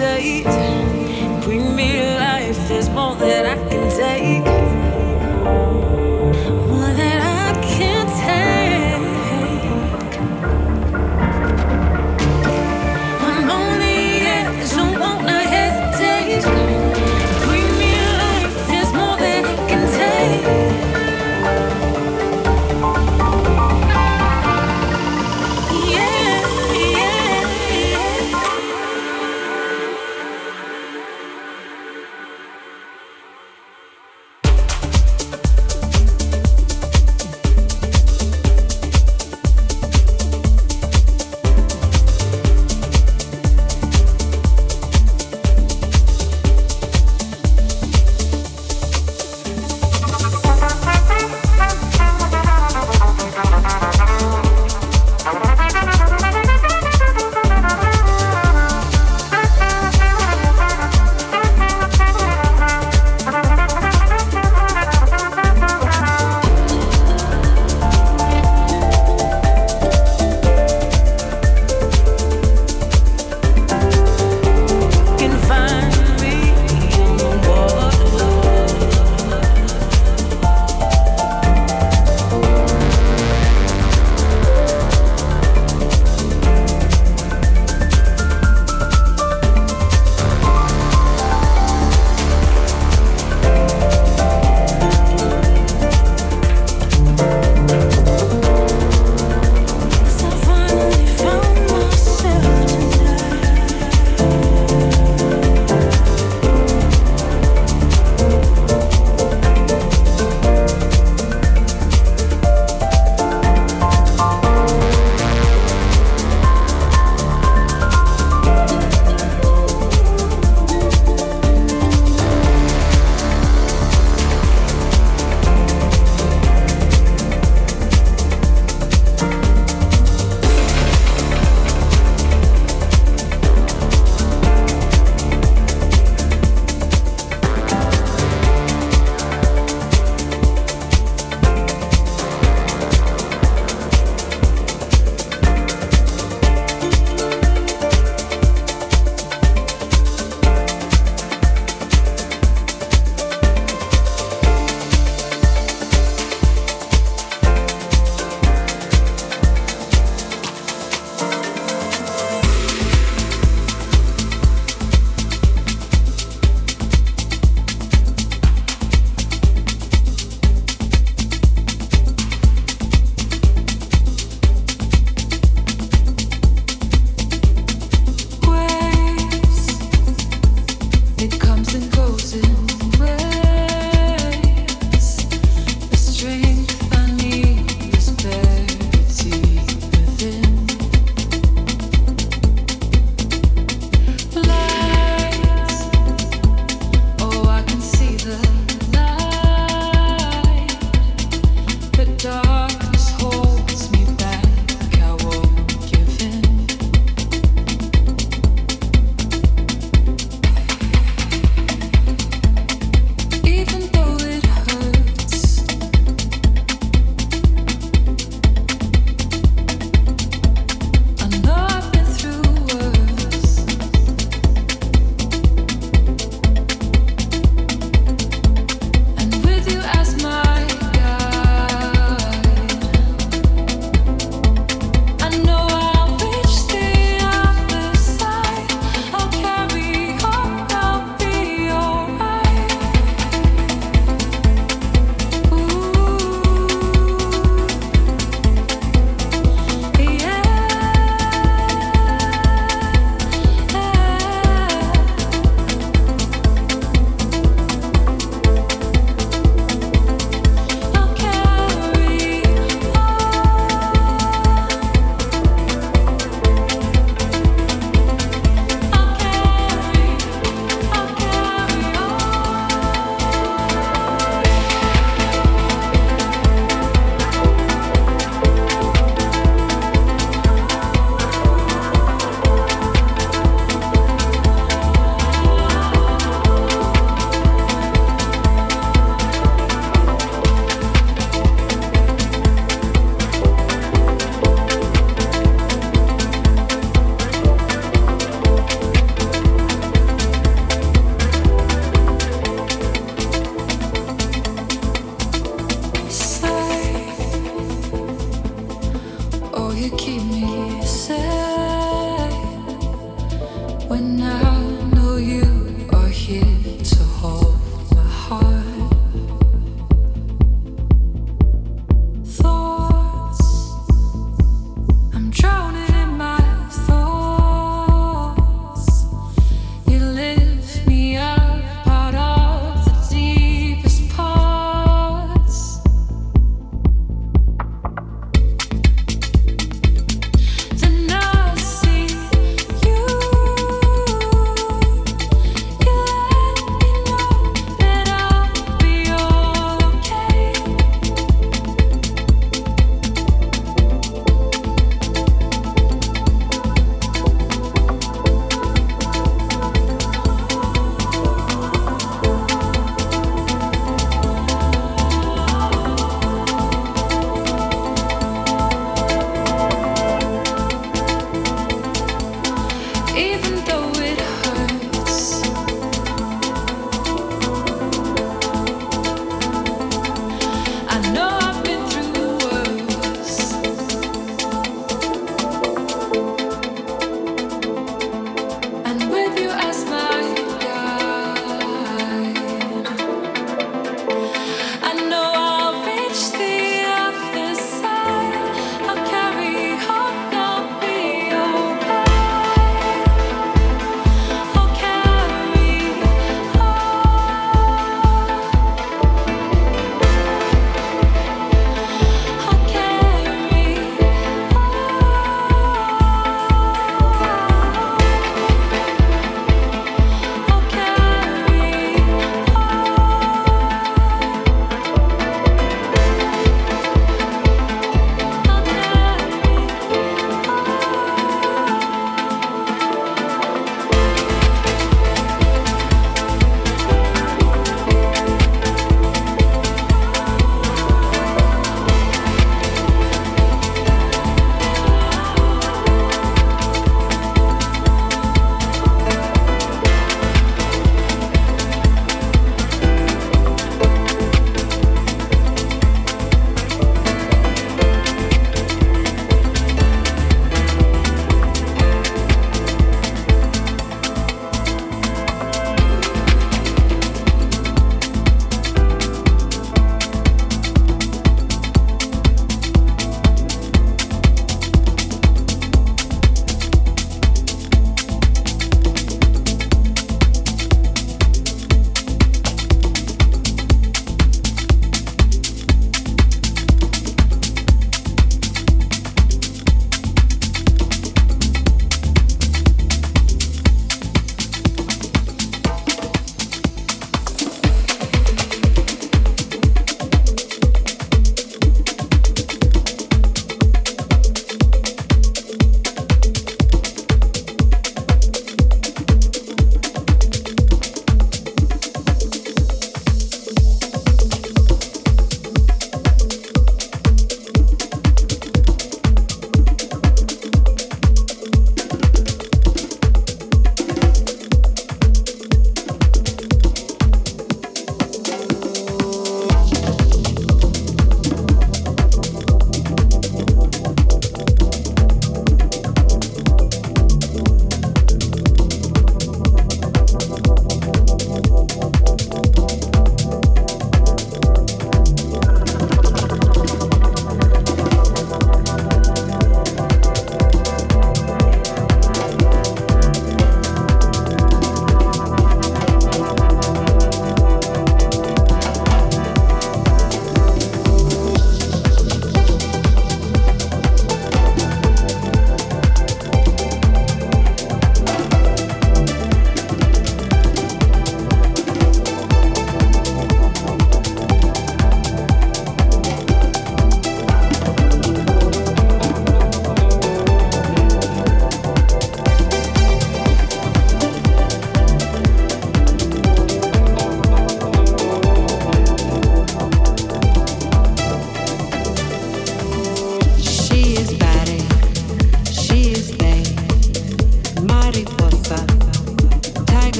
hesitate. Bring me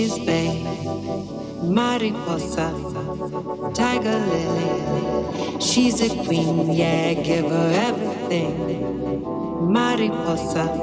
She's mariposa, tiger lily. She's a queen, yeah, give her everything. Mariposa.